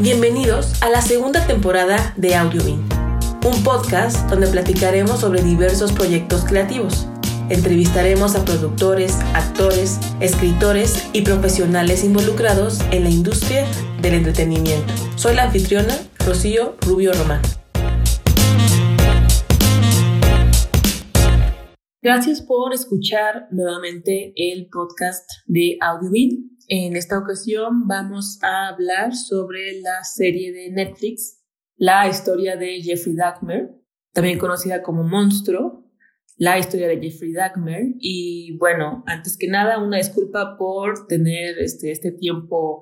Bienvenidos a la segunda temporada de AudioBin, un podcast donde platicaremos sobre diversos proyectos creativos. Entrevistaremos a productores, actores, escritores y profesionales involucrados en la industria del entretenimiento. Soy la anfitriona Rocío Rubio Román. Gracias por escuchar nuevamente el podcast de AudioBin. En esta ocasión vamos a hablar sobre la serie de Netflix, la historia de Jeffrey Dahmer, también conocida como Monstruo, la historia de Jeffrey Dahmer. Y bueno, antes que nada, una disculpa por tener este, este tiempo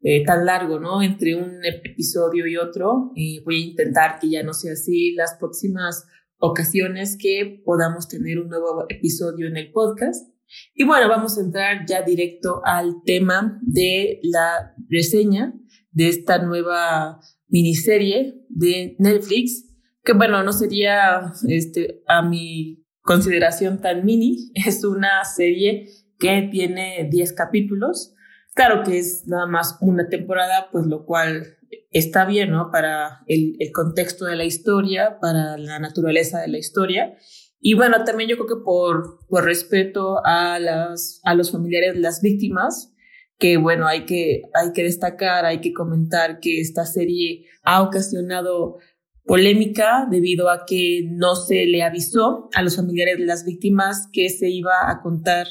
eh, tan largo, ¿no? Entre un episodio y otro. Y voy a intentar que ya no sea así las próximas ocasiones que podamos tener un nuevo episodio en el podcast. Y bueno, vamos a entrar ya directo al tema de la reseña de esta nueva miniserie de Netflix, que bueno, no sería este, a mi consideración tan mini, es una serie que tiene 10 capítulos. Claro que es nada más una temporada, pues lo cual está bien, ¿no? Para el, el contexto de la historia, para la naturaleza de la historia. Y bueno, también yo creo que por, por respeto a, las, a los familiares de las víctimas, que bueno, hay que, hay que destacar, hay que comentar que esta serie ha ocasionado polémica debido a que no se le avisó a los familiares de las víctimas que se iba a contar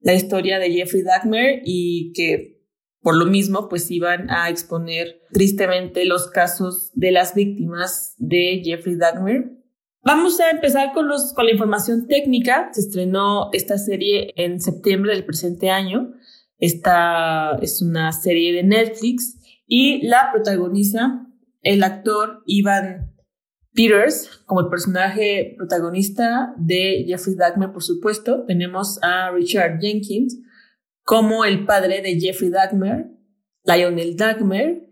la historia de Jeffrey Dahmer y que por lo mismo pues iban a exponer tristemente los casos de las víctimas de Jeffrey Dahmer Vamos a empezar con, los, con la información técnica. Se estrenó esta serie en septiembre del presente año. Esta es una serie de Netflix y la protagoniza el actor Ivan Peters como el personaje protagonista de Jeffrey Dahmer, por supuesto. Tenemos a Richard Jenkins como el padre de Jeffrey Dahmer, Lionel Dahmer,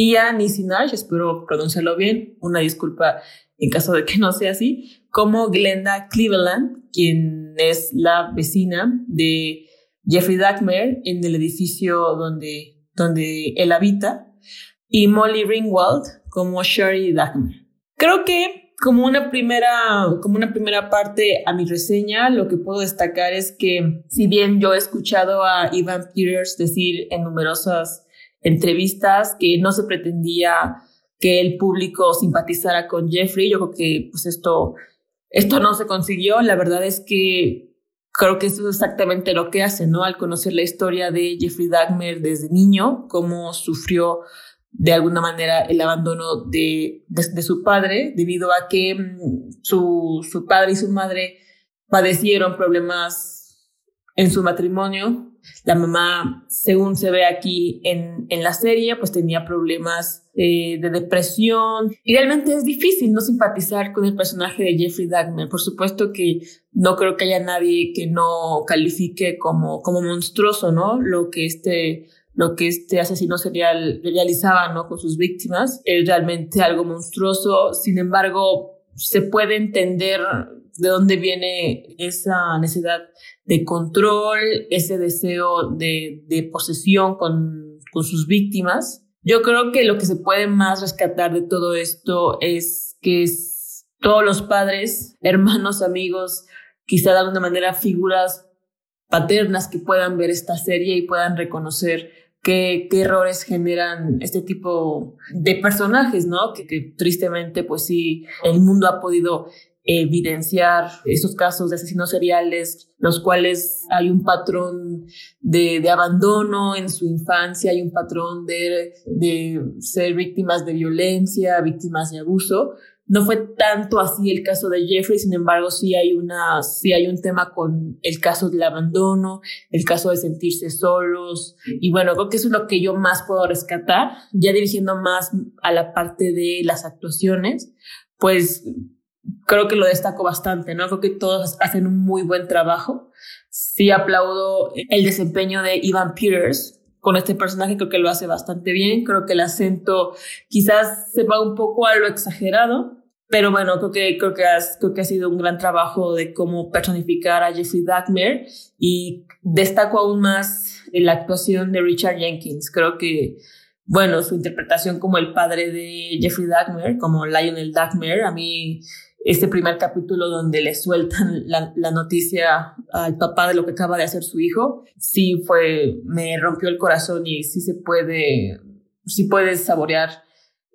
y a Nisi Nash, espero pronunciarlo bien, una disculpa en caso de que no sea así, como Glenda Cleveland, quien es la vecina de Jeffrey Dahmer en el edificio donde, donde él habita, y Molly Ringwald como Sherry Dahmer. Creo que como una primera, como una primera parte a mi reseña, lo que puedo destacar es que si bien yo he escuchado a Ivan Peters decir en numerosas entrevistas que no se pretendía que el público simpatizara con Jeffrey. Yo creo que pues esto, esto no se consiguió. La verdad es que creo que eso es exactamente lo que hace, ¿no? Al conocer la historia de Jeffrey Dahmer desde niño, cómo sufrió de alguna manera el abandono de, de, su padre debido a que mm, su, su padre y su madre padecieron problemas en su matrimonio la mamá, según se ve aquí en, en la serie, pues tenía problemas eh, de depresión. Y realmente es difícil no simpatizar con el personaje de Jeffrey Dahmer. Por supuesto que no creo que haya nadie que no califique como, como monstruoso, ¿no? Lo que este lo que este asesino serial realizaba ¿no? con sus víctimas es realmente algo monstruoso. Sin embargo, se puede entender de dónde viene esa necesidad de control, ese deseo de, de posesión con, con sus víctimas. Yo creo que lo que se puede más rescatar de todo esto es que todos los padres, hermanos, amigos, quizá de alguna manera figuras paternas que puedan ver esta serie y puedan reconocer qué, qué errores generan este tipo de personajes, ¿no? Que, tristemente, pues sí, el mundo ha podido evidenciar esos casos de asesinos seriales, los cuales hay un patrón de, de abandono en su infancia, hay un patrón de, de ser víctimas de violencia, víctimas de abuso. No fue tanto así el caso de Jeffrey, sin embargo, sí hay una, sí hay un tema con el caso del abandono, el caso de sentirse solos. Y bueno, creo que eso es lo que yo más puedo rescatar, ya dirigiendo más a la parte de las actuaciones, pues creo que lo destaco bastante, ¿no? Creo que todos hacen un muy buen trabajo. Sí aplaudo el desempeño de Ivan Peters con este personaje, creo que lo hace bastante bien, creo que el acento quizás se va un poco a lo exagerado, pero bueno, creo que, creo que, creo que ha sido un gran trabajo de cómo personificar a Jeffrey Dahmer y destaco aún más la actuación de Richard Jenkins. Creo que bueno, su interpretación como el padre de Jeffrey Dahmer, como Lionel Dahmer, a mí este primer capítulo donde le sueltan la, la, noticia al papá de lo que acaba de hacer su hijo, sí fue, me rompió el corazón y sí se puede, sí puedes saborear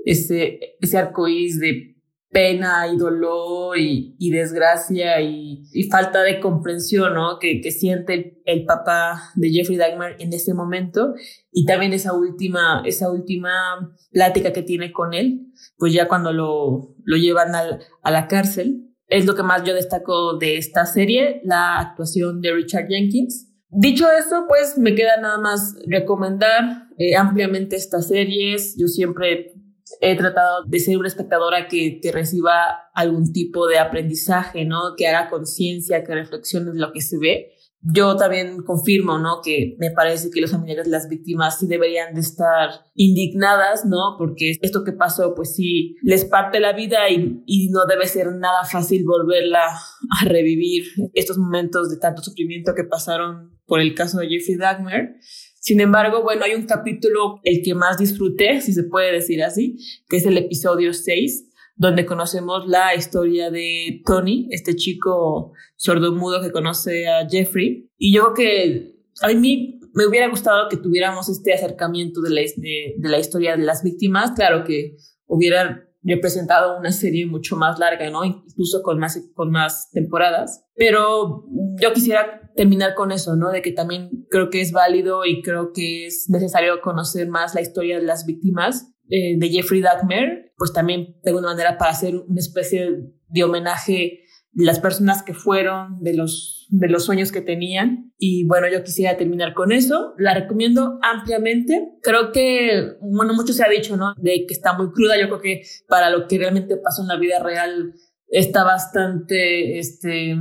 ese, ese arcoíris de pena y dolor y, y desgracia y, y, falta de comprensión, ¿no? Que, que siente el, papá de Jeffrey Dahmer en ese momento y también esa última, esa última plática que tiene con él, pues ya cuando lo, lo llevan al, a la cárcel. Es lo que más yo destaco de esta serie, la actuación de Richard Jenkins. Dicho eso, pues me queda nada más recomendar eh, ampliamente estas series. Yo siempre he tratado de ser una espectadora que, que reciba algún tipo de aprendizaje, ¿no? Que haga conciencia, que reflexione lo que se ve. Yo también confirmo, ¿no? Que me parece que los familiares de las víctimas sí deberían de estar indignadas, ¿no? Porque esto que pasó, pues sí, les parte la vida y, y no debe ser nada fácil volverla a revivir estos momentos de tanto sufrimiento que pasaron por el caso de Jeffrey Dahmer. Sin embargo, bueno, hay un capítulo, el que más disfruté, si se puede decir así, que es el episodio 6, donde conocemos la historia de Tony, este chico sordomudo que conoce a Jeffrey. Y yo creo que a mí me hubiera gustado que tuviéramos este acercamiento de la, de, de la historia de las víctimas. Claro que hubiera representado una serie mucho más larga, ¿no? Incluso con más, con más temporadas. Pero yo quisiera terminar con eso, ¿no? De que también creo que es válido y creo que es necesario conocer más la historia de las víctimas eh, de Jeffrey Dahmer, pues también de alguna manera para hacer una especie de homenaje las personas que fueron, de los, de los sueños que tenían. Y bueno, yo quisiera terminar con eso. La recomiendo ampliamente. Creo que, bueno, mucho se ha dicho, ¿no? De que está muy cruda. Yo creo que para lo que realmente pasó en la vida real está bastante, este,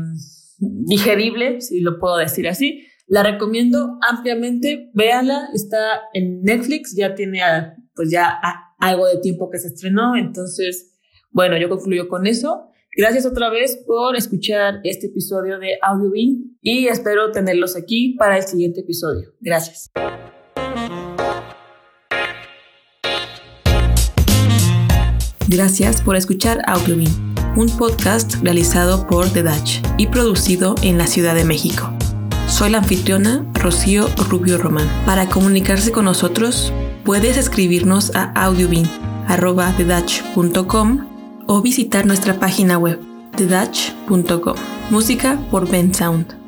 digerible, si lo puedo decir así. La recomiendo ampliamente. Véanla. Está en Netflix. Ya tiene, pues ya algo de tiempo que se estrenó. Entonces, bueno, yo concluyo con eso. Gracias otra vez por escuchar este episodio de AudioBean y espero tenerlos aquí para el siguiente episodio. Gracias. Gracias por escuchar AudioBean, un podcast realizado por The Dutch y producido en la Ciudad de México. Soy la anfitriona Rocío Rubio Román. Para comunicarse con nosotros, puedes escribirnos a audiobean.com o visitar nuestra página web thedutch.com. Música por Ben Sound.